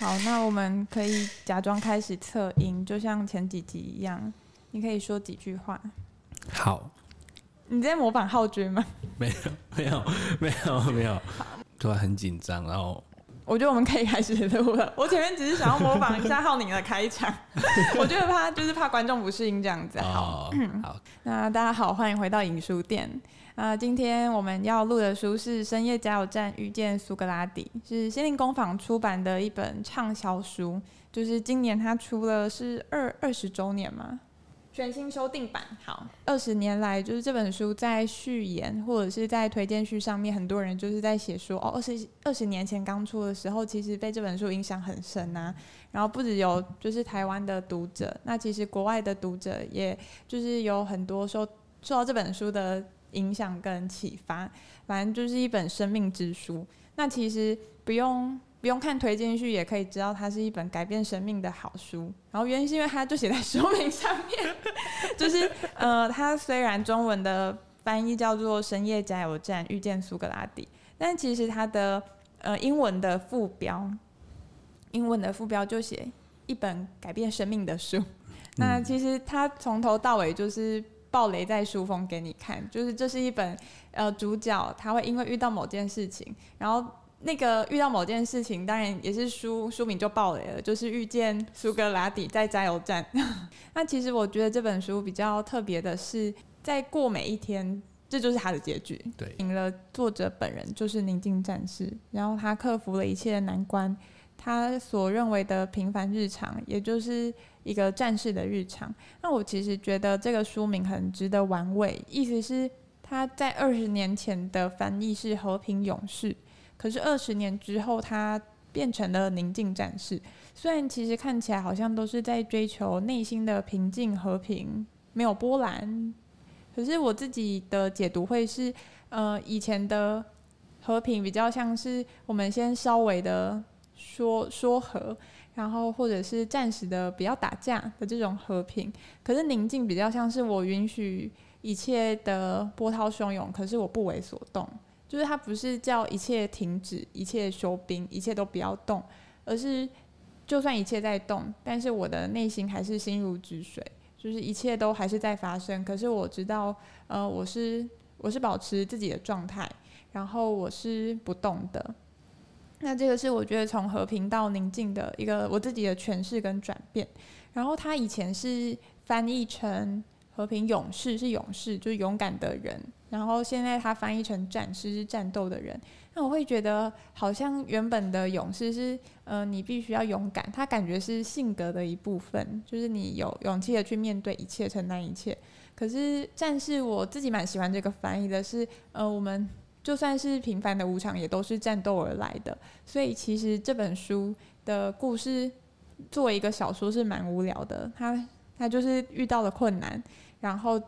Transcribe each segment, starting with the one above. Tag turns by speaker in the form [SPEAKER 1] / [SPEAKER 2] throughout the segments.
[SPEAKER 1] 好，那我们可以假装开始测音，就像前几集一样，你可以说几句话。
[SPEAKER 2] 好，
[SPEAKER 1] 你在模仿浩君吗？
[SPEAKER 2] 没有，没有，没有，没有。突然很紧张，然后
[SPEAKER 1] 我觉得我们可以开始录了。我前面只是想要模仿一下浩宁的开场，我觉得怕就是怕观众不适应这样子。好，哦、好，那大家好，欢迎回到影书店。啊、呃，今天我们要录的书是《深夜加油站遇见苏格拉底》，是心灵工坊出版的一本畅销书。就是今年它出了是二二十周年嘛，全新修订版。好，二十年来，就是这本书在序言或者是在推荐序上面，很多人就是在写说，哦，二十二十年前刚出的时候，其实被这本书影响很深啊。然后不只有就是台湾的读者，那其实国外的读者，也就是有很多受受到这本书的。影响跟启发，反正就是一本生命之书。那其实不用不用看推荐序，也可以知道它是一本改变生命的好书。然后原因是因为它就写在书名上面，就是呃，它虽然中文的翻译叫做《深夜加油站遇见苏格拉底》，但其实它的呃英文的副标，英文的副标就写一本改变生命的书。那其实它从头到尾就是。暴雷在书封给你看，就是这是一本呃，主角他会因为遇到某件事情，然后那个遇到某件事情，当然也是书书名就暴雷了，就是遇见苏格拉底在加油站。那其实我觉得这本书比较特别的是，在过每一天，这就是他的结局。
[SPEAKER 2] 对，赢
[SPEAKER 1] 了作者本人就是宁静战士，然后他克服了一切的难关。他所认为的平凡日常，也就是一个战士的日常。那我其实觉得这个书名很值得玩味，意思是他在二十年前的翻译是和平勇士，可是二十年之后他变成了宁静战士。虽然其实看起来好像都是在追求内心的平静和平，没有波澜，可是我自己的解读会是，呃，以前的和平比较像是我们先稍微的。说说和，然后或者是暂时的不要打架的这种和平，可是宁静比较像是我允许一切的波涛汹涌，可是我不为所动，就是它不是叫一切停止，一切休兵，一切都不要动，而是就算一切在动，但是我的内心还是心如止水，就是一切都还是在发生，可是我知道，呃，我是我是保持自己的状态，然后我是不动的。那这个是我觉得从和平到宁静的一个我自己的诠释跟转变。然后他以前是翻译成和平勇士，是勇士，就是勇敢的人。然后现在他翻译成战士，是战斗的人。那我会觉得好像原本的勇士是，呃，你必须要勇敢，他感觉是性格的一部分，就是你有勇气的去面对一切，承担一切。可是战士，我自己蛮喜欢这个翻译的是，呃，我们。就算是平凡的无常，也都是战斗而来的。所以其实这本书的故事，作为一个小说是蛮无聊的。他他就是遇到了困难，然后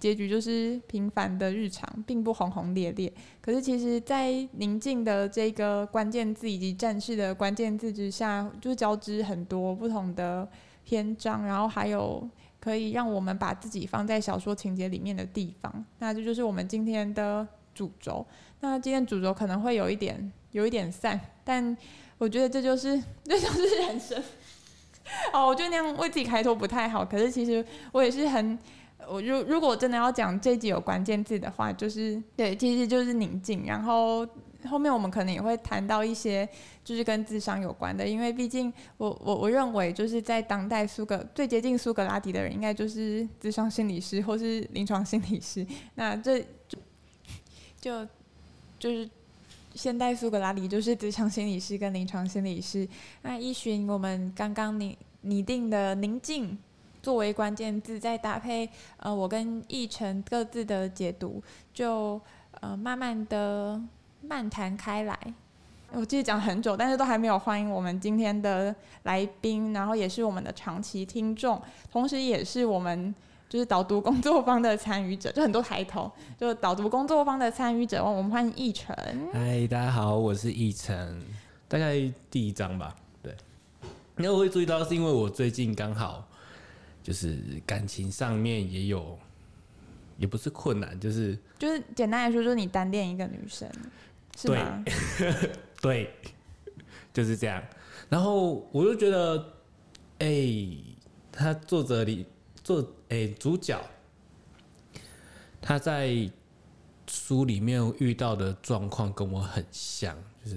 [SPEAKER 1] 结局就是平凡的日常，并不轰轰烈烈。可是其实，在宁静的这个关键字以及战士的关键字之下，就交织很多不同的篇章，然后还有可以让我们把自己放在小说情节里面的地方。那这就是我们今天的主轴。那今天主轴可能会有一点有一点散，但我觉得这就是 这就是人生。哦，我觉得那样为自己开脱不太好。可是其实我也是很，我如如果真的要讲这集有关键字的话，就是对，其实就是宁静。然后后面我们可能也会谈到一些就是跟智商有关的，因为毕竟我我我认为就是在当代苏格最接近苏格拉底的人，应该就是智商心理师或是临床心理师。那这就就。是现代苏格拉底，就是职场心理师跟临床心理师。那依循我们刚刚拟拟定的宁静作为关键字，再搭配呃我跟奕晨各自的解读，就呃慢慢的漫谈开来。我记得讲很久，但是都还没有欢迎我们今天的来宾，然后也是我们的长期听众，同时也是我们。就是导读工作坊的参与者，就很多抬头。就导读工作坊的参与者，我们欢迎奕晨。
[SPEAKER 2] 嗨，大家好，我是奕晨。大概第一章吧，对。那我会注意到，是因为我最近刚好就是感情上面也有，也不是困难，就是
[SPEAKER 1] 就是简单来说，就是你单恋一个女生，是吗？
[SPEAKER 2] 对，对，就是这样。然后我就觉得，哎、欸，他作者里作诶、欸、主角，他在书里面遇到的状况跟我很像，就是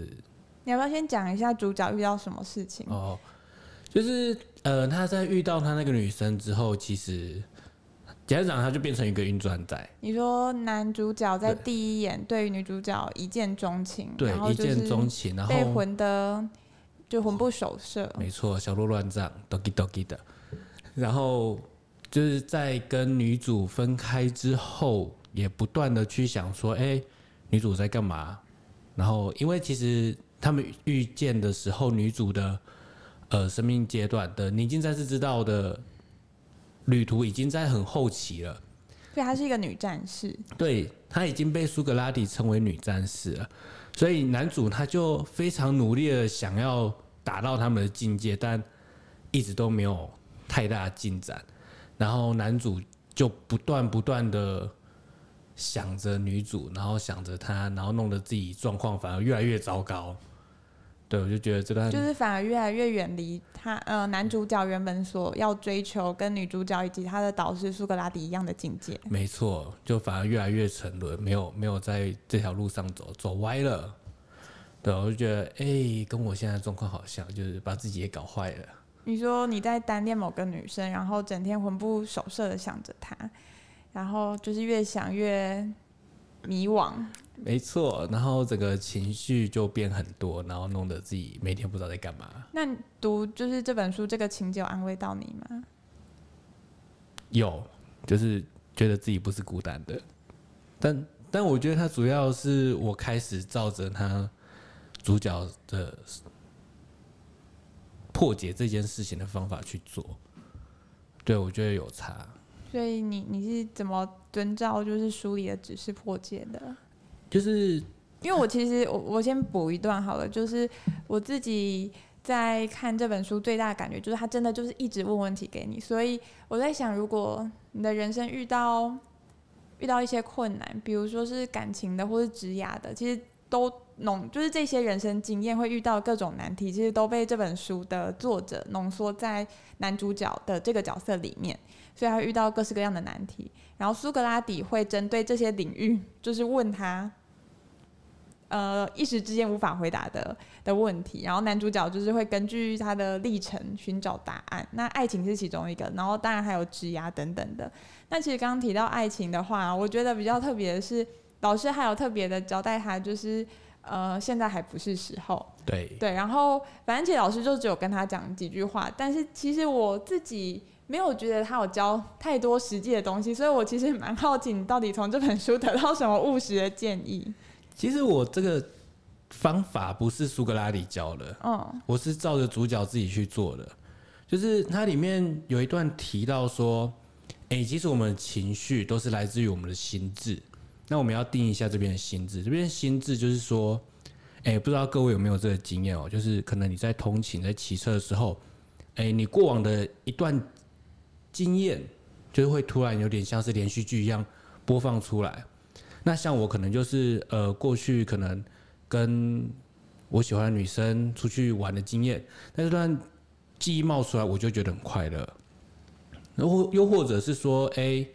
[SPEAKER 1] 你要不要先讲一下主角遇到什么事情？
[SPEAKER 2] 哦，就是呃，他在遇到他那个女生之后，其实。简单讲，他就变成一个运转仔。
[SPEAKER 1] 你说男主角在第一眼对于女主角一见钟情，
[SPEAKER 2] 对，一见钟情，然后
[SPEAKER 1] 被魂的就魂不守舍。
[SPEAKER 2] 没错，小鹿乱撞，doki doki 的。然后就是在跟女主分开之后，也不断的去想说，哎、欸，女主在干嘛？然后因为其实他们遇见的时候，女主的呃生命阶段的宁静战士知道的。旅途已经在很后期了，
[SPEAKER 1] 所以她是一个女战士。
[SPEAKER 2] 对，她已经被苏格拉底称为女战士了，所以男主他就非常努力的想要达到他们的境界，但一直都没有太大进展。然后男主就不断不断的想着女主，然后想着她，然后弄得自己状况反而越来越糟糕。对，我就觉得这段
[SPEAKER 1] 就是反而越来越远离他，呃，男主角原本所要追求跟女主角以及他的导师苏格拉底一样的境界。
[SPEAKER 2] 没错，就反而越来越沉沦，没有没有在这条路上走，走歪了。对，我就觉得，哎、欸，跟我现在状况好像，就是把自己也搞坏了。
[SPEAKER 1] 你说你在单恋某个女生，然后整天魂不守舍的想着她，然后就是越想越迷惘。
[SPEAKER 2] 没错，然后整个情绪就变很多，然后弄得自己每天不知道在干嘛。
[SPEAKER 1] 那读就是这本书，这个情节有安慰到你吗？
[SPEAKER 2] 有，就是觉得自己不是孤单的。但但我觉得他主要是我开始照着他主角的破解这件事情的方法去做。对，我觉得有差。
[SPEAKER 1] 所以你你是怎么遵照就是书里的指示破解的？
[SPEAKER 2] 就是
[SPEAKER 1] 因为我其实我我先补一段好了，就是我自己在看这本书最大的感觉就是他真的就是一直问问题给你，所以我在想，如果你的人生遇到遇到一些困难，比如说是感情的或是职涯的，其实都浓就是这些人生经验会遇到各种难题，其实都被这本书的作者浓缩在男主角的这个角色里面，所以他遇到各式各样的难题，然后苏格拉底会针对这些领域就是问他。呃，一时之间无法回答的的问题，然后男主角就是会根据他的历程寻找答案。那爱情是其中一个，然后当然还有职涯等等的。那其实刚刚提到爱情的话，我觉得比较特别的是，老师还有特别的交代他，就是呃，现在还不是时候。
[SPEAKER 2] 对
[SPEAKER 1] 对，然后反正其实老师就只有跟他讲几句话，但是其实我自己没有觉得他有教太多实际的东西，所以我其实蛮好奇，你到底从这本书得到什么务实的建议？
[SPEAKER 2] 其实我这个方法不是苏格拉底教的，嗯，我是照着主角自己去做的。就是它里面有一段提到说，哎，其实我们的情绪都是来自于我们的心智。那我们要定一下这边的心智，这边心智就是说，哎，不知道各位有没有这个经验哦？就是可能你在通勤、在骑车的时候，哎，你过往的一段经验，就是会突然有点像是连续剧一样播放出来。那像我可能就是呃，过去可能跟我喜欢的女生出去玩的经验，那这段记忆冒出来，我就觉得很快乐。然后又或者是说，哎、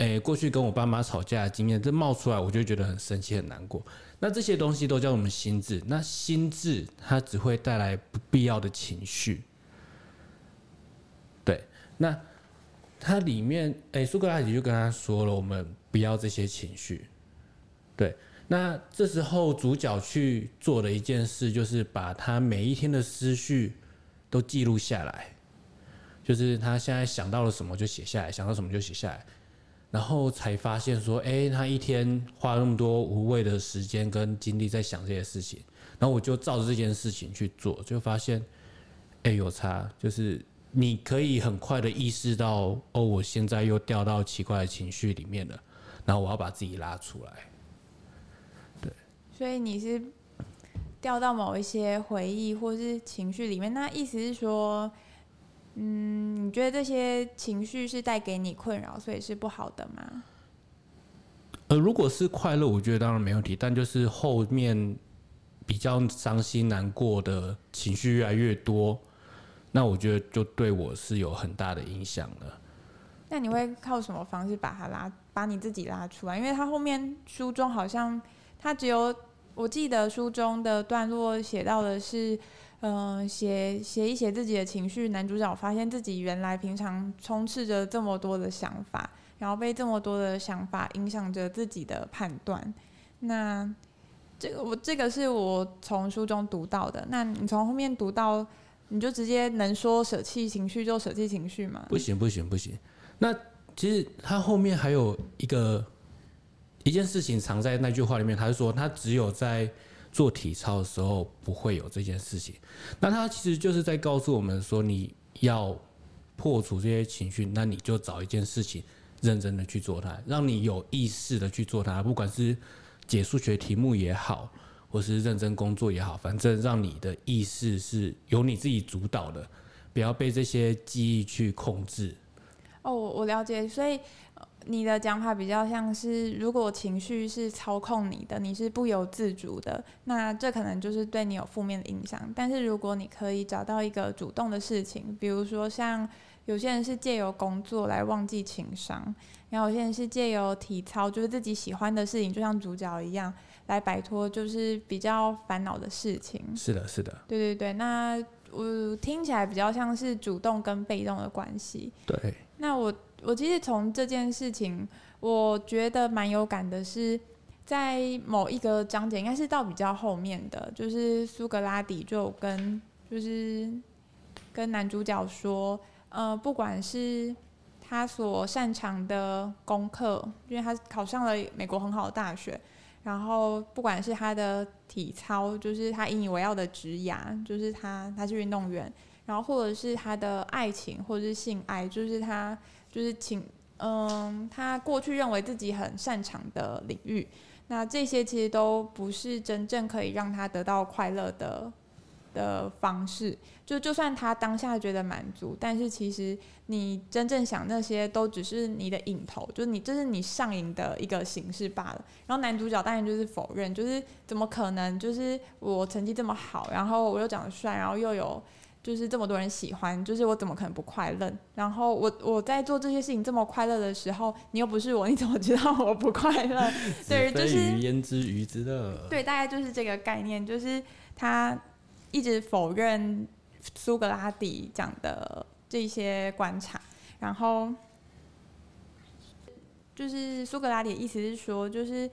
[SPEAKER 2] 哎、过去跟我爸妈吵架的经验，这冒出来，我就觉得很生气、很难过。那这些东西都叫我们心智。那心智它只会带来不必要的情绪。对，那它里面，哎、苏格拉底就跟他说了，我们不要这些情绪。对，那这时候主角去做的一件事，就是把他每一天的思绪都记录下来，就是他现在想到了什么就写下来，想到什么就写下来，然后才发现说，哎，他一天花那么多无谓的时间跟精力在想这些事情，然后我就照着这件事情去做，就发现，哎，有差，就是你可以很快的意识到，哦，我现在又掉到奇怪的情绪里面了，然后我要把自己拉出来。
[SPEAKER 1] 对所以你是掉到某一些回忆或是情绪里面，那意思是说，嗯，你觉得这些情绪是带给你困扰，所以是不好的吗？
[SPEAKER 2] 呃，如果是快乐，我觉得当然没问题，但就是后面，比较伤心难过的情绪越来越多，那我觉得就对我是有很大的影响了。
[SPEAKER 1] 那你会靠什么方式把它拉，把你自己拉出来？因为他后面书中好像他只有，我记得书中的段落写到的是，嗯，写写一写自己的情绪。男主角发现自己原来平常充斥着这么多的想法，然后被这么多的想法影响着自己的判断。那这个我这个是我从书中读到的。那你从后面读到，你就直接能说舍弃情绪就舍弃情绪吗？
[SPEAKER 2] 不行不行不行。那其实他后面还有一个一件事情藏在那句话里面，他是说他只有在做体操的时候不会有这件事情。那他其实就是在告诉我们说，你要破除这些情绪，那你就找一件事情认真的去做它，让你有意识的去做它，不管是解数学题目也好，或是认真工作也好，反正让你的意识是由你自己主导的，不要被这些记忆去控制。
[SPEAKER 1] 哦，我我了解，所以你的讲法比较像是，如果情绪是操控你的，你是不由自主的，那这可能就是对你有负面的影响。但是如果你可以找到一个主动的事情，比如说像有些人是借由工作来忘记情商，然后有些人是借由体操，就是自己喜欢的事情，就像主角一样，来摆脱就是比较烦恼的事情。
[SPEAKER 2] 是的，是的，
[SPEAKER 1] 对对对，那我听起来比较像是主动跟被动的关系。
[SPEAKER 2] 对。
[SPEAKER 1] 那我我其实从这件事情，我觉得蛮有感的是，在某一个章节，应该是到比较后面的，就是苏格拉底就跟就是跟男主角说，呃，不管是他所擅长的功课，因为他考上了美国很好的大学，然后不管是他的体操，就是他引以为傲的职业，就是他他是运动员。然后，或者是他的爱情，或者是性爱，就是他就是请，嗯，他过去认为自己很擅长的领域，那这些其实都不是真正可以让他得到快乐的的方式。就就算他当下觉得满足，但是其实你真正想那些都只是你的瘾头，就是你这是你上瘾的一个形式罢了。然后男主角当然就是否认，就是怎么可能？就是我成绩这么好，然后我又长得帅，然后又有。就是这么多人喜欢，就是我怎么可能不快乐？然后我我在做这些事情这么快乐的时候，你又不是我，你怎么知道我不快乐？对，就是
[SPEAKER 2] 焉知鱼之乐？
[SPEAKER 1] 对，大概就是这个概念，就是他一直否认苏格拉底讲的这些观察，然后就是苏格拉底的意思是说，就是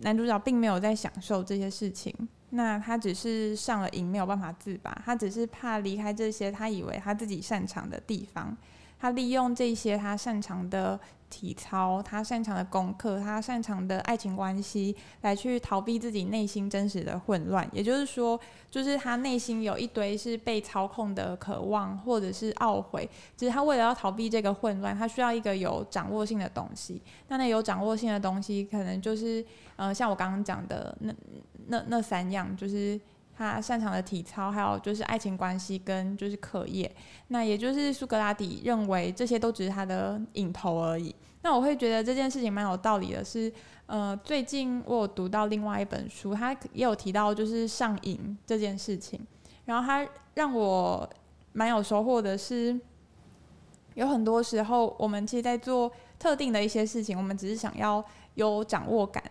[SPEAKER 1] 男主角并没有在享受这些事情。那他只是上了瘾，没有办法自拔。他只是怕离开这些他以为他自己擅长的地方。他利用这些他擅长的体操，他擅长的功课，他擅长的爱情关系，来去逃避自己内心真实的混乱。也就是说，就是他内心有一堆是被操控的渴望，或者是懊悔。只是他为了要逃避这个混乱，他需要一个有掌握性的东西。那那有掌握性的东西，可能就是，呃，像我刚刚讲的那。那那三样就是他擅长的体操，还有就是爱情关系跟就是课业。那也就是苏格拉底认为这些都只是他的影头而已。那我会觉得这件事情蛮有道理的是，呃，最近我有读到另外一本书，他也有提到就是上瘾这件事情。然后他让我蛮有收获的是，有很多时候我们其实在做特定的一些事情，我们只是想要有掌握感。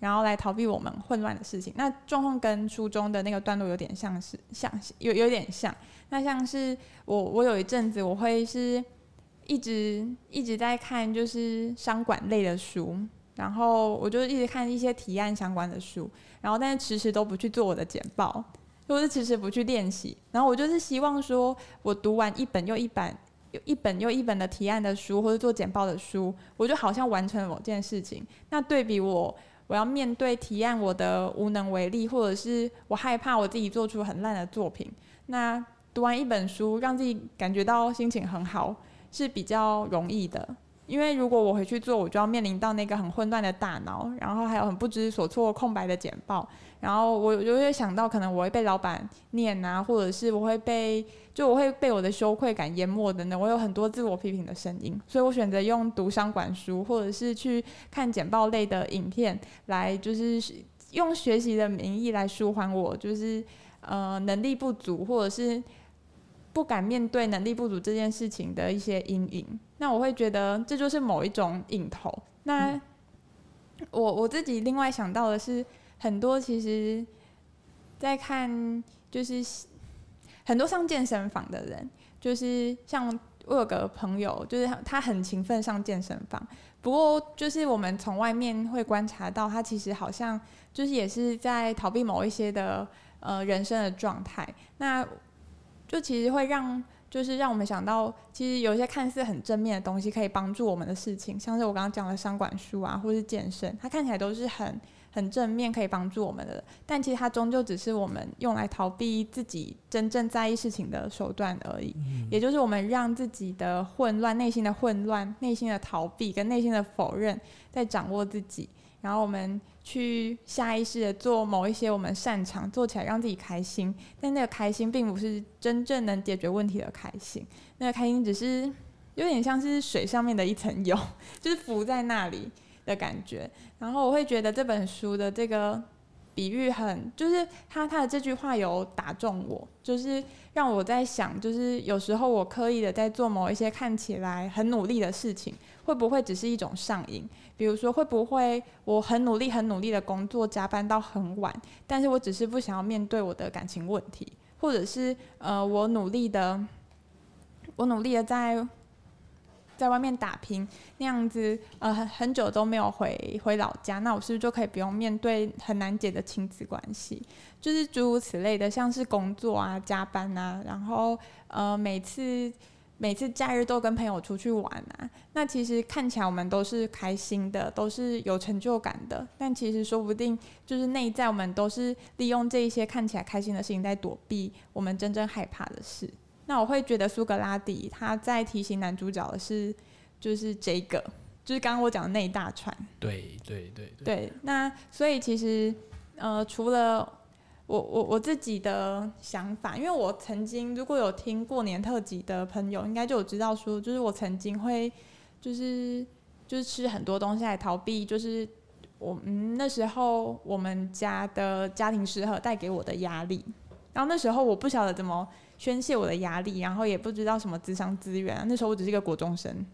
[SPEAKER 1] 然后来逃避我们混乱的事情，那状况跟书中的那个段落有点像是像有有点像。那像是我我有一阵子我会是一直一直在看就是商管类的书，然后我就一直看一些提案相关的书，然后但是迟迟都不去做我的简报，或是迟迟不去练习。然后我就是希望说，我读完一本又一本、有一本又一本的提案的书，或者做简报的书，我就好像完成了某件事情。那对比我。我要面对提案，我的无能为力，或者是我害怕我自己做出很烂的作品。那读完一本书，让自己感觉到心情很好，是比较容易的。因为如果我回去做，我就要面临到那个很混乱的大脑，然后还有很不知所措、空白的简报，然后我就会想到可能我会被老板念啊，或者是我会被就我会被我的羞愧感淹没等等，我有很多自我批评的声音，所以我选择用读商管书或者是去看简报类的影片来就是用学习的名义来舒缓我，就是呃能力不足，或者是不敢面对能力不足这件事情的一些阴影。那我会觉得这就是某一种瘾头。那、我我自己另外想到的是，很多其实，在看就是很多上健身房的人，就是像我有个朋友，就是他很勤奋上健身房。不过，就是我们从外面会观察到，他其实好像就是也是在逃避某一些的呃人生的状态。那就其实会让，就是让我们想到，其实有一些看似很正面的东西，可以帮助我们的事情，像是我刚刚讲的商管书啊，或是健身，它看起来都是很。很正面，可以帮助我们的，但其实它终究只是我们用来逃避自己真正在意事情的手段而已。嗯、也就是我们让自己的混乱、内心的混乱、内心的逃避跟内心的否认在掌握自己，然后我们去下意识的做某一些我们擅长做起来让自己开心，但那个开心并不是真正能解决问题的开心，那个开心只是有点像是水上面的一层油，就是浮在那里。的感觉，然后我会觉得这本书的这个比喻很，就是他他的这句话有打中我，就是让我在想，就是有时候我刻意的在做某一些看起来很努力的事情，会不会只是一种上瘾？比如说，会不会我很努力很努力的工作，加班到很晚，但是我只是不想要面对我的感情问题，或者是呃，我努力的，我努力的在。在外面打拼那样子，呃，很很久都没有回回老家，那我是不是就可以不用面对很难解的亲子关系？就是诸如此类的，像是工作啊、加班啊，然后呃，每次每次假日都跟朋友出去玩啊，那其实看起来我们都是开心的，都是有成就感的，但其实说不定就是内在我们都是利用这一些看起来开心的事情在躲避我们真正害怕的事。那我会觉得苏格拉底他在提醒男主角的是，就是这个，就是刚刚我讲的那一大串。
[SPEAKER 2] 对对对对。
[SPEAKER 1] 对，那所以其实，呃，除了我我我自己的想法，因为我曾经如果有听过年特辑的朋友，应该就有知道说，就是我曾经会，就是就是吃很多东西来逃避，就是我嗯那时候我们家的家庭失和带给我的压力，然后那时候我不晓得怎么。宣泄我的压力，然后也不知道什么智商资源。那时候我只是一个国中生，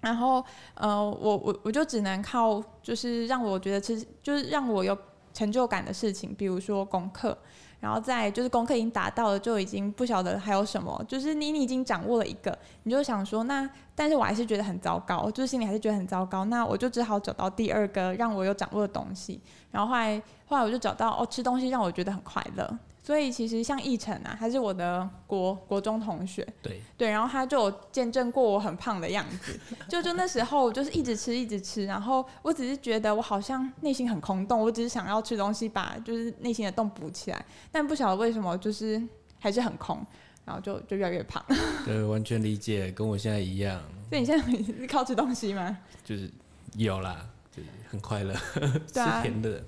[SPEAKER 1] 然后呃，我我我就只能靠就是让我觉得吃就是让我有成就感的事情，比如说功课，然后再就是功课已经达到了，就已经不晓得还有什么。就是你你已经掌握了一个，你就想说那，但是我还是觉得很糟糕，就是心里还是觉得很糟糕。那我就只好找到第二个让我有掌握的东西。然后后来后来我就找到哦，吃东西让我觉得很快乐。所以其实像奕晨啊，他是我的国国中同学，
[SPEAKER 2] 对
[SPEAKER 1] 对，然后他就有见证过我很胖的样子，就就那时候就是一直吃一直吃，然后我只是觉得我好像内心很空洞，我只是想要吃东西把就是内心的洞补起来，但不晓得为什么就是还是很空，然后就就越来越胖。
[SPEAKER 2] 对，完全理解，跟我现在一样。
[SPEAKER 1] 所以你现在是靠吃东西吗？
[SPEAKER 2] 就是有啦，就是很快
[SPEAKER 1] 乐，啊、
[SPEAKER 2] 吃甜的。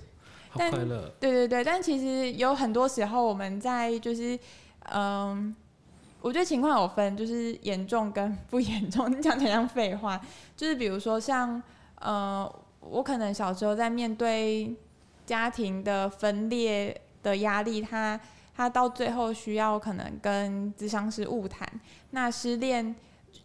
[SPEAKER 1] 但对对对，但其实有很多时候我们在就是，嗯，我觉得情况有分，就是严重跟 不严重。你讲起来像废话，就是比如说像，呃，我可能小时候在面对家庭的分裂的压力，他他到最后需要可能跟咨商师误谈，那失恋。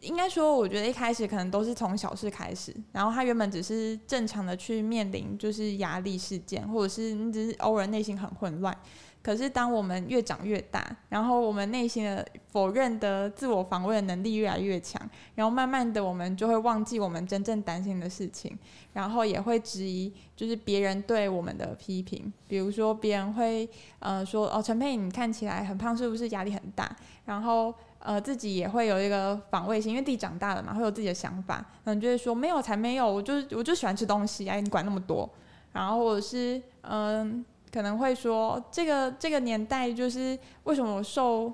[SPEAKER 1] 应该说，我觉得一开始可能都是从小事开始，然后他原本只是正常的去面临就是压力事件，或者是你只是偶尔内心很混乱。可是当我们越长越大，然后我们内心的否认的自我防卫的能力越来越强，然后慢慢的我们就会忘记我们真正担心的事情，然后也会质疑就是别人对我们的批评，比如说别人会呃说哦，陈佩你看起来很胖，是不是压力很大？然后。呃，自己也会有一个防卫心，因为自己长大了嘛，会有自己的想法，嗯，就会说没有才没有，我就是我就喜欢吃东西，哎，你管那么多，然后或者是嗯，可能会说这个这个年代就是为什么我瘦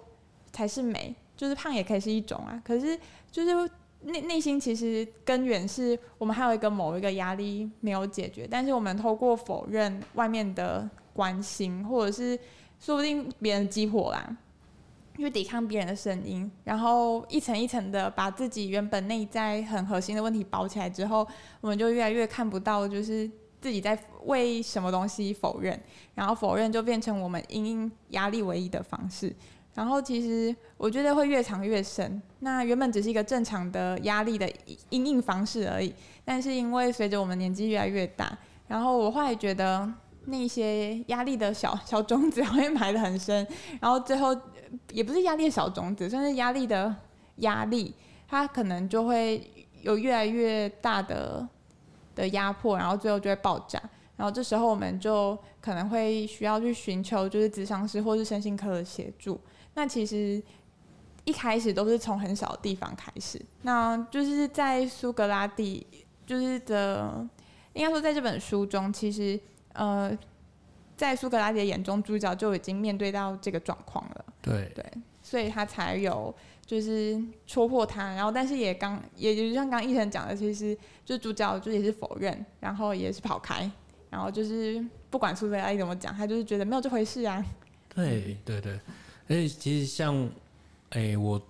[SPEAKER 1] 才是美，就是胖也可以是一种啊，可是就是内内心其实根源是我们还有一个某一个压力没有解决，但是我们透过否认外面的关心，或者是说不定别人激活啦。去抵抗别人的声音，然后一层一层的把自己原本内在很核心的问题包起来之后，我们就越来越看不到，就是自己在为什么东西否认，然后否认就变成我们因应压力唯一的方式。然后其实我觉得会越藏越深。那原本只是一个正常的压力的因应方式而已，但是因为随着我们年纪越来越大，然后我后来觉得那些压力的小小种子会埋得很深，然后最后也不是压力的小种子，算是压力的压力，它可能就会有越来越大的的压迫，然后最后就会爆炸。然后这时候我们就可能会需要去寻求就是咨商师或是身心科的协助。那其实一开始都是从很小的地方开始，那就是在苏格拉底，就是的，应该说在这本书中，其实呃，在苏格拉底的眼中，主角就已经面对到这个状况了。
[SPEAKER 2] 对
[SPEAKER 1] 对，所以他才有就是戳破他，然后但是也刚也就像刚刚奕成讲的，其实就主角就也是否认，然后也是跑开，然后就是不管苏格拉底怎么讲，他就是觉得没有这回事啊。
[SPEAKER 2] 对对对。而且，其实像，哎、欸，我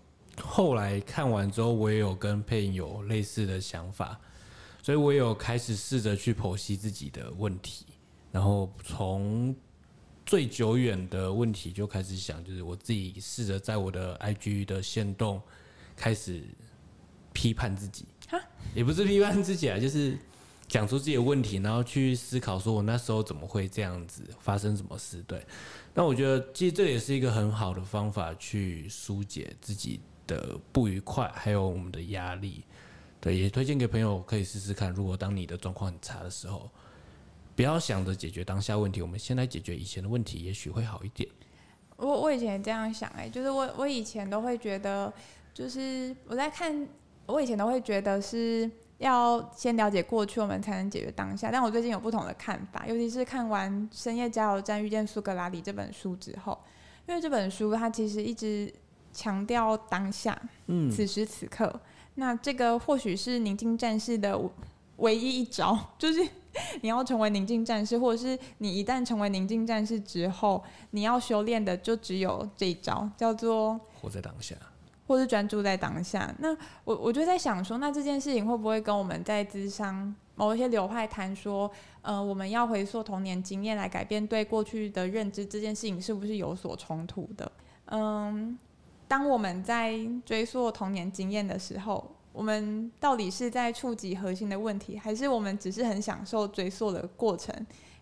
[SPEAKER 2] 后来看完之后，我也有跟配音有类似的想法，所以我也有开始试着去剖析自己的问题，然后从最久远的问题就开始想，就是我自己试着在我的 IG 的限动开始批判自己，也不是批判自己啊，就是。讲出自己的问题，然后去思考，说我那时候怎么会这样子，发生什么事？对，那我觉得其实这也是一个很好的方法，去疏解自己的不愉快，还有我们的压力。对，也推荐给朋友可以试试看。如果当你的状况很差的时候，不要想着解决当下问题，我们先来解决以前的问题，也许会好一点。
[SPEAKER 1] 我我以前也这样想，哎，就是我我以前都会觉得，就是我在看，我以前都会觉得是。要先了解过去，我们才能解决当下。但我最近有不同的看法，尤其是看完《深夜加油站遇见苏格拉底》这本书之后，因为这本书它其实一直强调当下，嗯，此时此刻。那这个或许是宁静战士的唯一一招，就是你要成为宁静战士，或者是你一旦成为宁静战士之后，你要修炼的就只有这一招，叫做
[SPEAKER 2] 活在当下。
[SPEAKER 1] 或是专注在当下，那我我就在想说，那这件事情会不会跟我们在智商某一些流派谈说，呃，我们要回溯童年经验来改变对过去的认知，这件事情是不是有所冲突的？嗯，当我们在追溯童年经验的时候，我们到底是在触及核心的问题，还是我们只是很享受追溯的过程？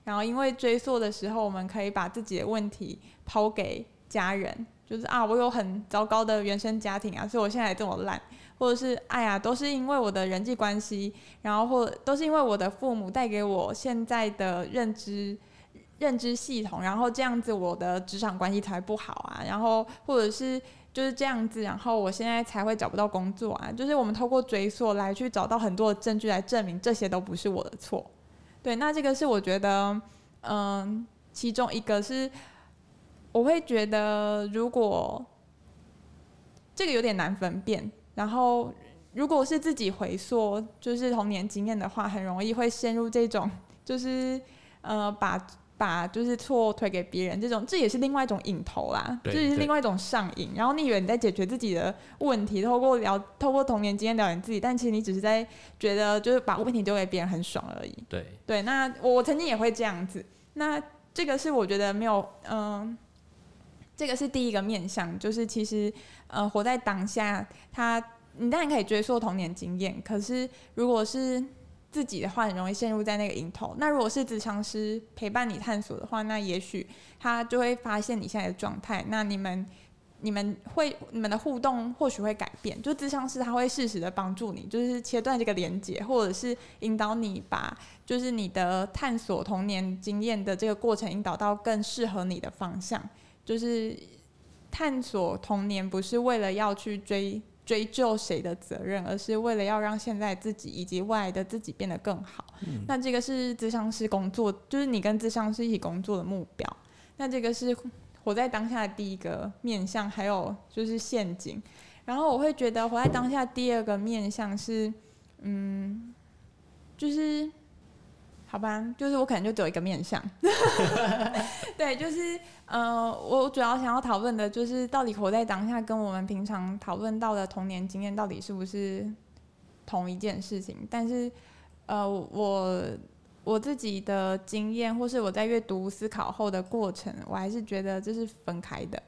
[SPEAKER 1] 然后因为追溯的时候，我们可以把自己的问题抛给家人。就是啊，我有很糟糕的原生家庭啊，所以我现在这么烂，或者是哎呀，都是因为我的人际关系，然后或都是因为我的父母带给我现在的认知认知系统，然后这样子我的职场关系才不好啊，然后或者是就是这样子，然后我现在才会找不到工作啊，就是我们透过追溯来去找到很多的证据来证明这些都不是我的错，对，那这个是我觉得，嗯，其中一个是。我会觉得，如果这个有点难分辨，然后如果是自己回溯，就是童年经验的话，很容易会陷入这种，就是呃，把把就是错推给别人，这种这也是另外一种瘾头啦，这也是另外一种上瘾。然后你以为你在解决自己的问题，透过聊透过童年经验了解自己，但其实你只是在觉得就是把问题丢给别人很爽而已。
[SPEAKER 2] 对
[SPEAKER 1] 对，那我曾经也会这样子。那这个是我觉得没有嗯。呃这个是第一个面向，就是其实，呃，活在当下，他你当然可以追溯童年经验，可是如果是自己的话，很容易陷入在那个瘾头。那如果是咨商师陪伴你探索的话，那也许他就会发现你现在的状态，那你们你们会你们的互动或许会改变。就咨商师他会适时的帮助你，就是切断这个连接，或者是引导你把就是你的探索童年经验的这个过程引导到更适合你的方向。就是探索童年，不是为了要去追追究谁的责任，而是为了要让现在自己以及未来的自己变得更好。嗯。那这个是咨商师工作，就是你跟咨商师一起工作的目标。那这个是活在当下的第一个面向，还有就是陷阱。然后我会觉得活在当下第二个面向是，嗯，就是。好吧，就是我可能就只有一个面向，对，就是呃，我主要想要讨论的就是到底活在当下跟我们平常讨论到的童年经验到底是不是同一件事情？但是呃，我我自己的经验，或是我在阅读思考后的过程，我还是觉得这是分开的。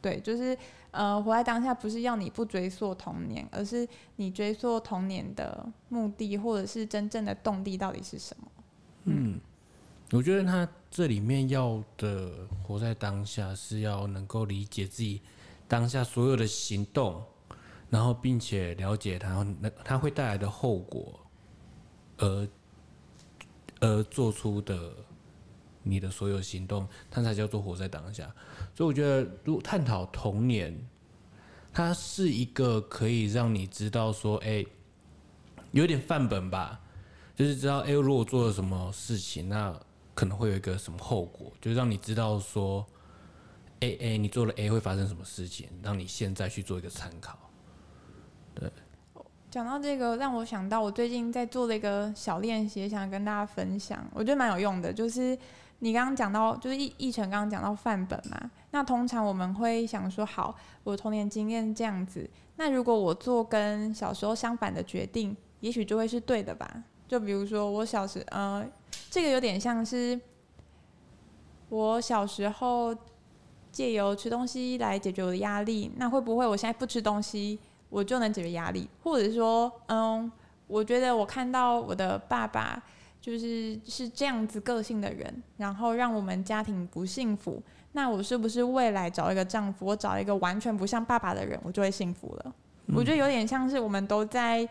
[SPEAKER 1] 对，就是呃，活在当下不是要你不追溯童年，而是你追溯童年的目的，或者是真正的动力到底是什么？
[SPEAKER 2] 嗯，我觉得他这里面要的活在当下，是要能够理解自己当下所有的行动，然后并且了解他那他会带来的后果，而而做出的。你的所有行动，它才叫做活在当下。所以我觉得，如果探讨童年，它是一个可以让你知道说，哎、有点范本吧，就是知道，哎、如果做了什么事情，那可能会有一个什么后果，就让你知道说，，A A、你做了 A 会发生什么事情，让你现在去做一个参考。对，
[SPEAKER 1] 讲到这个，让我想到我最近在做的一个小练习，想跟大家分享，我觉得蛮有用的，就是。你刚刚讲到，就是奕奕成刚刚讲到范本嘛，那通常我们会想说，好，我童年经验这样子，那如果我做跟小时候相反的决定，也许就会是对的吧？就比如说我小时，呃，这个有点像是我小时候借由吃东西来解决我的压力，那会不会我现在不吃东西，我就能解决压力？或者说，嗯，我觉得我看到我的爸爸。就是是这样子个性的人，然后让我们家庭不幸福。那我是不是未来找一个丈夫，我找一个完全不像爸爸的人，我就会幸福了？嗯。我觉得有点像是我们都在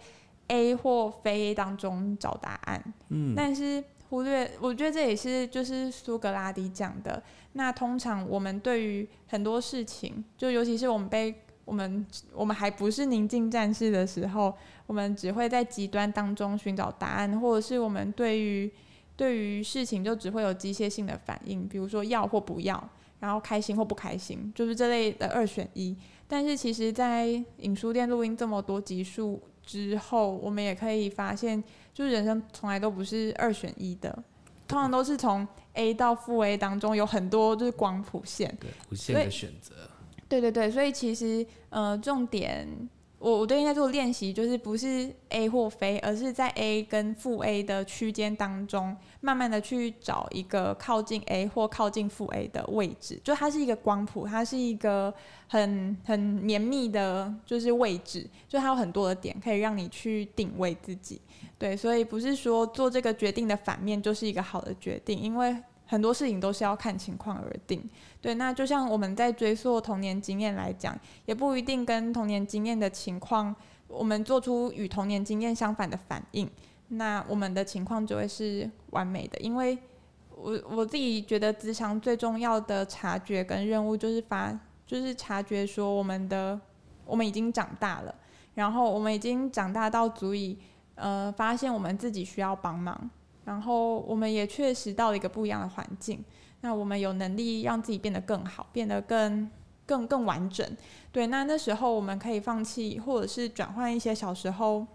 [SPEAKER 1] A 或非 A 当中找答案。嗯，但是忽略，我觉得这也是就是苏格拉底讲的。那通常我们对于很多事情，就尤其是我们被我们我们还不是宁静战士的时候。我们只会在极端当中寻找答案，或者是我们对于对于事情就只会有机械性的反应，比如说要或不要，然后开心或不开心，就是这类的二选一。但是其实，在影书店录音这么多集数之后，我们也可以发现，就是人生从来都不是二选一的，通常都是从 A 到负 A 当中有很多就是光谱线，
[SPEAKER 2] 对，无限的选择。
[SPEAKER 1] 对对对，所以其实呃，重点。我我最近在做练习，就是不是 A 或非，而是在 A 跟负 A 的区间当中，慢慢的去找一个靠近 A 或靠近负 A 的位置。就它是一个光谱，它是一个很很绵密的，就是位置。就它有很多的点可以让你去定位自己。对，所以不是说做这个决定的反面就是一个好的决定，因为。很多事情都是要看情况而定，对。那就像我们在追溯童年经验来讲，也不一定跟童年经验的情况，我们做出与童年经验相反的反应，那我们的情况就会是完美的。因为我我自己觉得，咨商最重要的察觉跟任务就是发，就是察觉说我们的我们已经长大了，然后我们已经长大到足以呃发现我们自己需要帮忙。然后我们也确实到了一个不一样的环境，那我们有能力让自己变得更好，变得更更更完整。对，那那时候我们可以放弃，或者是转换一些小时候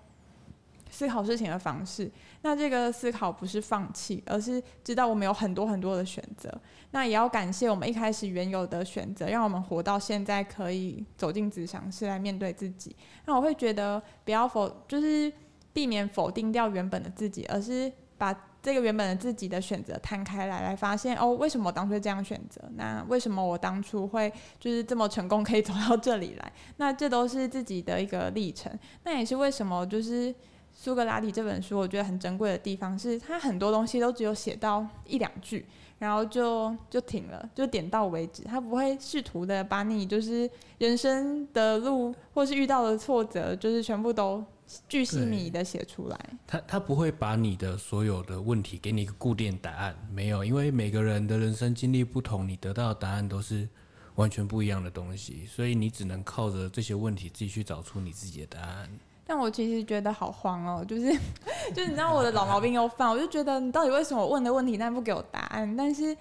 [SPEAKER 1] 思考事情的方式。那这个思考不是放弃，而是知道我们有很多很多的选择。那也要感谢我们一开始原有的选择，让我们活到现在，可以走进咨商室来面对自己。那我会觉得不要否，就是避免否定掉原本的自己，而是。把这个原本的自己的选择摊开来，来发现哦，为什么我当初这样选择？那为什么我当初会就是这么成功，可以走到这里来？那这都是自己的一个历程。那也是为什么就是苏格拉底这本书，我觉得很珍贵的地方是，他很多东西都只有写到一两句，然后就就停了，就点到为止。他不会试图的把你就是人生的路，或是遇到的挫折，就是全部都。巨细靡遗的写出来，
[SPEAKER 2] 他他不会把你的所有的问题给你一个固定答案，没有，因为每个人的人生经历不同，你得到的答案都是完全不一样的东西，所以你只能靠着这些问题自己去找出你自己的答案。
[SPEAKER 1] 但我其实觉得好慌哦，就是 就是你知道我的老毛病又犯，我就觉得你到底为什么问的问题但不给我答案？但是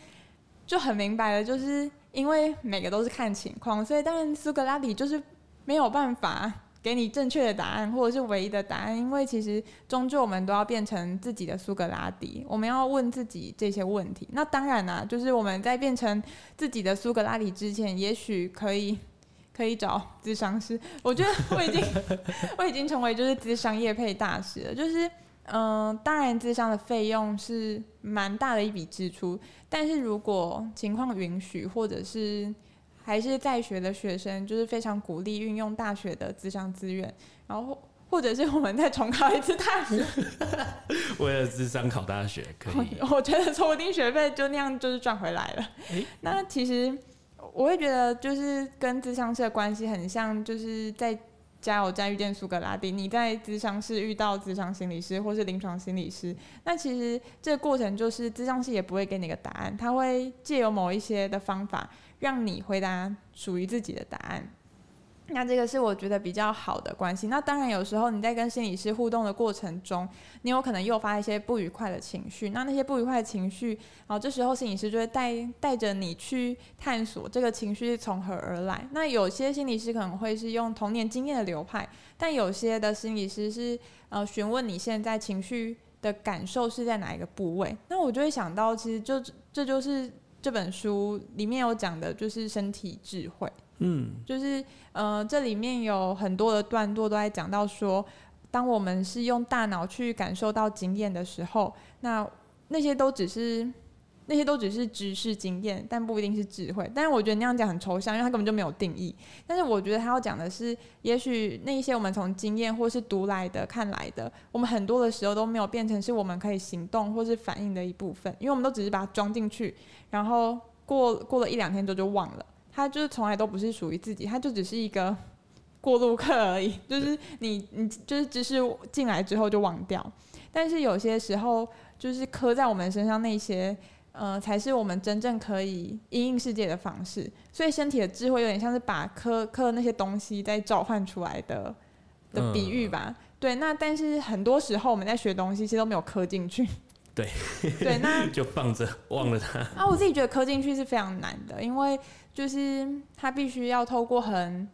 [SPEAKER 1] 就很明白了，就是因为每个都是看情况，所以当然苏格拉底就是没有办法。给你正确的答案，或者是唯一的答案，因为其实终究我们都要变成自己的苏格拉底，我们要问自己这些问题。那当然啦、啊，就是我们在变成自己的苏格拉底之前，也许可以 可以找咨商师。我觉得我已经我已经成为就是咨商业配大师了，就是嗯、当然咨商的费用是蛮大的一笔支出，但是如果情况允许，或者是还是在学的学生，就是非常鼓励运用大学的资商资源，然后或者是我们再重考一次大学，
[SPEAKER 2] 为了资商考大学可以，
[SPEAKER 1] 我觉得说不定学费就那样就是赚回来了。欸、那其实我会觉得就是跟资商师的关系很像，就是在。加油站遇见苏格拉底，你在咨商室遇到咨商心理师或是临床心理师，那其实这个过程就是咨商师也不会给你个答案，他会借由某一些的方法让你回答属于自己的答案。那这个是我觉得比较好的关系。那当然，有时候你在跟心理师互动的过程中，你有可能诱发一些不愉快的情绪。那那些不愉快的情绪，然后这时候心理师就会带带着你去探索这个情绪是从何而来。那有些心理师可能会是用童年经验的流派，但有些的心理师是呃询问你现在情绪的感受是在哪一个部位。那我就会想到，其实就这就是这本书里面有讲的，就是身体智慧。嗯，就是呃，这里面有很多的段落都在讲到说，当我们是用大脑去感受到经验的时候，那那些都只是那些都只是知识经验，但不一定是智慧。但是我觉得那样讲很抽象，因为它根本就没有定义。但是我觉得他要讲的是，也许那一些我们从经验或是读来的、看来的，我们很多的时候都没有变成是我们可以行动或是反应的一部分，因为我们都只是把它装进去，然后过过了一两天之后就忘了。它就是从来都不是属于自己，它就只是一个 过路客而已。就是你，你就是知识进来之后就忘掉。但是有些时候，就是刻在我们身上那些，呃，才是我们真正可以因应世界的方式。所以身体的智慧有点像是把刻刻那些东西再召唤出来的的比喻吧。嗯、对，那但是很多时候我们在学东西，其实都没有刻进去。
[SPEAKER 2] 对，
[SPEAKER 1] 对，那
[SPEAKER 2] 就放着忘了它。
[SPEAKER 1] 啊，我自己觉得刻进去是非常难的，因为。就是它必须要透过很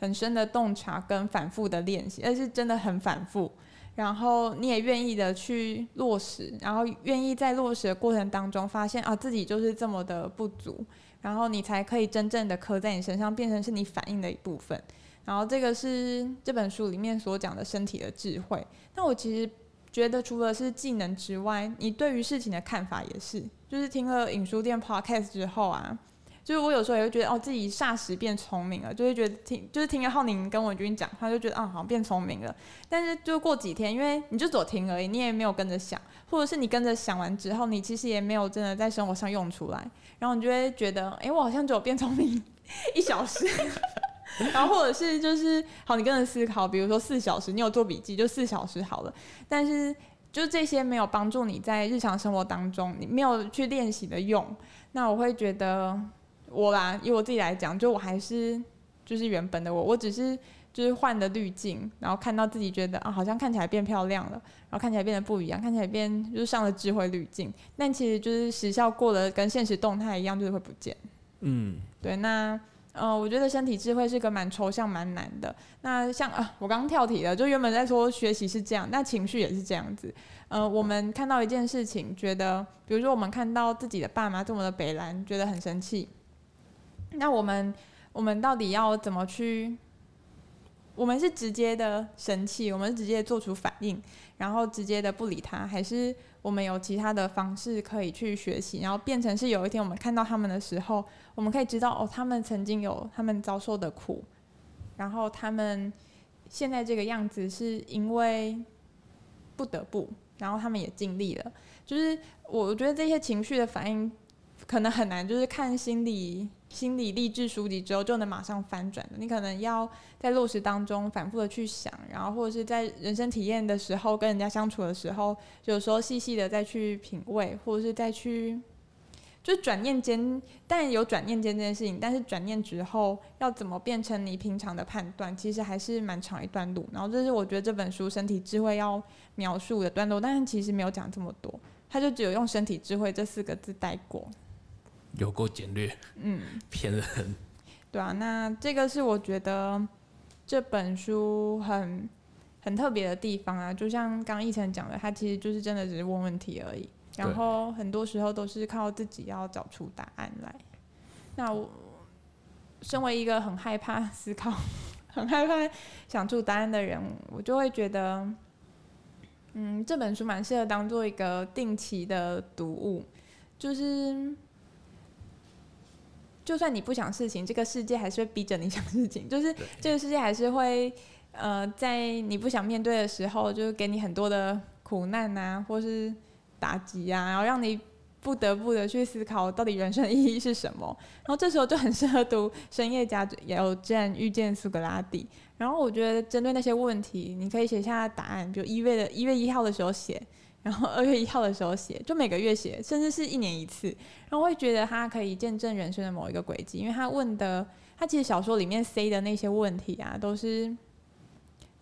[SPEAKER 1] 很深的洞察跟反复的练习，而是真的很反复。然后你也愿意的去落实，然后愿意在落实的过程当中发现啊自己就是这么的不足，然后你才可以真正的刻在你身上，变成是你反应的一部分。然后这个是这本书里面所讲的身体的智慧。那我其实觉得除了是技能之外，你对于事情的看法也是。就是听了影书店 Podcast 之后啊。就是我有时候也会觉得哦，自己霎时变聪明了，就会觉得听就是听了浩宁跟文君讲他，就觉得啊、好像变聪明了。但是就过几天，因为你就只有听而已，你也没有跟着想，或者是你跟着想完之后，你其实也没有真的在生活上用出来，然后你就会觉得，哎、我好像只有变聪明一小时，然后或者是就是好，你跟着思考，比如说四小时，你有做笔记，就四小时好了。但是就这些没有帮助你在日常生活当中，你没有去练习的用，那我会觉得。我啦，以我自己来讲，就我还是就是原本的我，我只是就是换的滤镜，然后看到自己觉得啊，好像看起来变漂亮了，然后看起来变得不一样，看起来变就是上了智慧滤镜，但其实就是时效过了，跟现实动态一样，就是会不见。嗯，对，那呃，我觉得身体智慧是个蛮抽象、蛮难的。那像啊，我刚刚跳题了，就原本在说学习是这样，那情绪也是这样子。呃，我们看到一件事情，觉得比如说我们看到自己的爸妈这么的北蓝，觉得很生气。那我们，我们到底要怎么去？我们是直接的生气，我们是直接做出反应，然后直接的不理他，还是我们有其他的方式可以去学习，然后变成是有一天我们看到他们的时候，我们可以知道哦，他们曾经有他们遭受的苦，然后他们现在这个样子是因为不得不，然后他们也尽力了。就是我觉得这些情绪的反应可能很难，就是看心理。心理励志书籍之后就能马上翻转的，你可能要在落实当中反复的去想，然后或者是在人生体验的时候，跟人家相处的时候，有时候细细的再去品味，或者是再去，就转念间，但有转念间这件事情，但是转念之后要怎么变成你平常的判断，其实还是蛮长一段路。然后这是我觉得这本书身体智慧要描述的段落，但是其实没有讲这么多，他就只有用身体智慧这四个字带过。
[SPEAKER 2] 有够简略，嗯，骗人。
[SPEAKER 1] 对啊，那这个是我觉得这本书很很特别的地方啊。就像刚刚奕成讲的，他其实就是真的只是问问题而已，然后很多时候都是靠自己要找出答案来。那我身为一个很害怕思考、很害怕想出答案的人，我就会觉得，嗯，这本书蛮适合当做一个定期的读物，就是就算你不想事情，这个世界还是会逼着你 想事情，就是这个世界还是会呃，在你不想面对的时候，就是给你很多的苦难啊，或是打击啊，然后让你。不得不的去思考到底人生的意义是什么，然后这时候就很适合读《深夜加油站遇见苏格拉底》。然后我觉得针对那些问题，你可以写下答案，比如一月的一月一号的时候写，然后二月一号的时候写，就每个月写，甚至是一年一次。然后会觉得它可以见证人生的某一个轨迹，因为他问的，他其实小说里面塞的那些问题啊，都是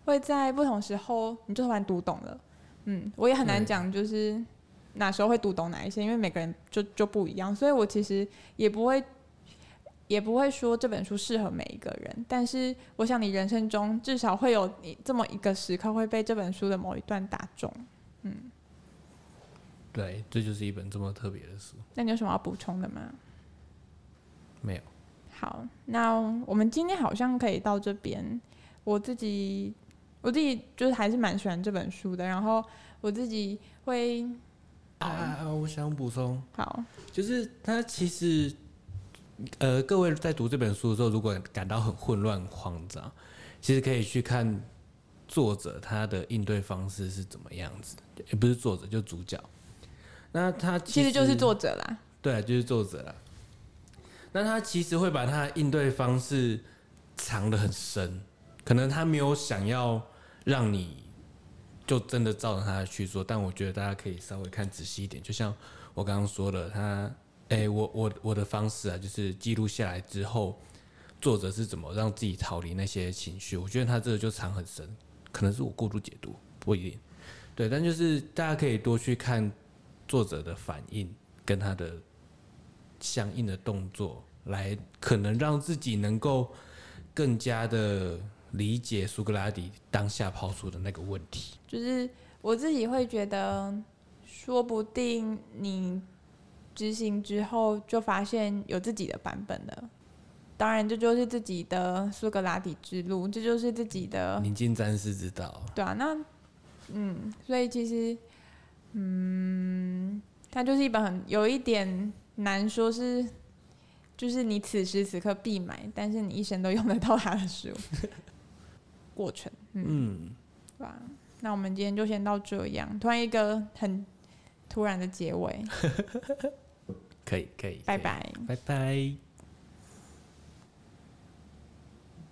[SPEAKER 1] 会在不同时候你就突然读懂了。嗯，我也很难讲，就是。哪时候会读懂哪一些？因为每个人就就不一样，所以我其实也不会，也不会说这本书适合每一个人。但是我想你人生中至少会有你这么一个时刻会被这本书的某一段打中。嗯，
[SPEAKER 2] 对，这就是一本这么特别的书。
[SPEAKER 1] 那你有什么要补充的吗？
[SPEAKER 2] 没有。
[SPEAKER 1] 好，那我们今天好像可以到这边。我自己，我自己就是还是蛮喜欢这本书的。然后我自己会。
[SPEAKER 2] 啊，我想补充，
[SPEAKER 1] 好，
[SPEAKER 2] 就是他其实，呃，各位在读这本书的时候，如果感到很混乱、慌张，其实可以去看作者他的应对方式是怎么样子，也不是作者，就主角。那他其
[SPEAKER 1] 实，就是作者啦，
[SPEAKER 2] 对，就是作者啦。那他其实会把他的应对方式藏得很深，可能他没有想要让你。就真的照着他去做，但我觉得大家可以稍微看仔细一点。就像我刚刚说的，他，哎、欸，我我我的方式啊，就是记录下来之后，作者是怎么让自己逃离那些情绪。我觉得他这个就藏很深，可能是我过度解读，不一定。对，但就是大家可以多去看作者的反应跟他的相应的动作，来可能让自己能够更加的。理解苏格拉底当下抛出的那个问题，
[SPEAKER 1] 就是我自己会觉得，说不定你执行之后就发现有自己的版本了。当然，这就是自己的苏格拉底之路，这就是自己的
[SPEAKER 2] 宁静战士之道。
[SPEAKER 1] 对啊，那嗯，所以其实嗯，它就是一本很有一点难说是，就是你此时此刻必买，但是你一生都用得到它的书。过程，嗯，嗯，对吧？那我们今天就先到这样。突然一个很突然的结尾，
[SPEAKER 2] 可以，可以，
[SPEAKER 1] 拜拜，
[SPEAKER 2] 拜拜。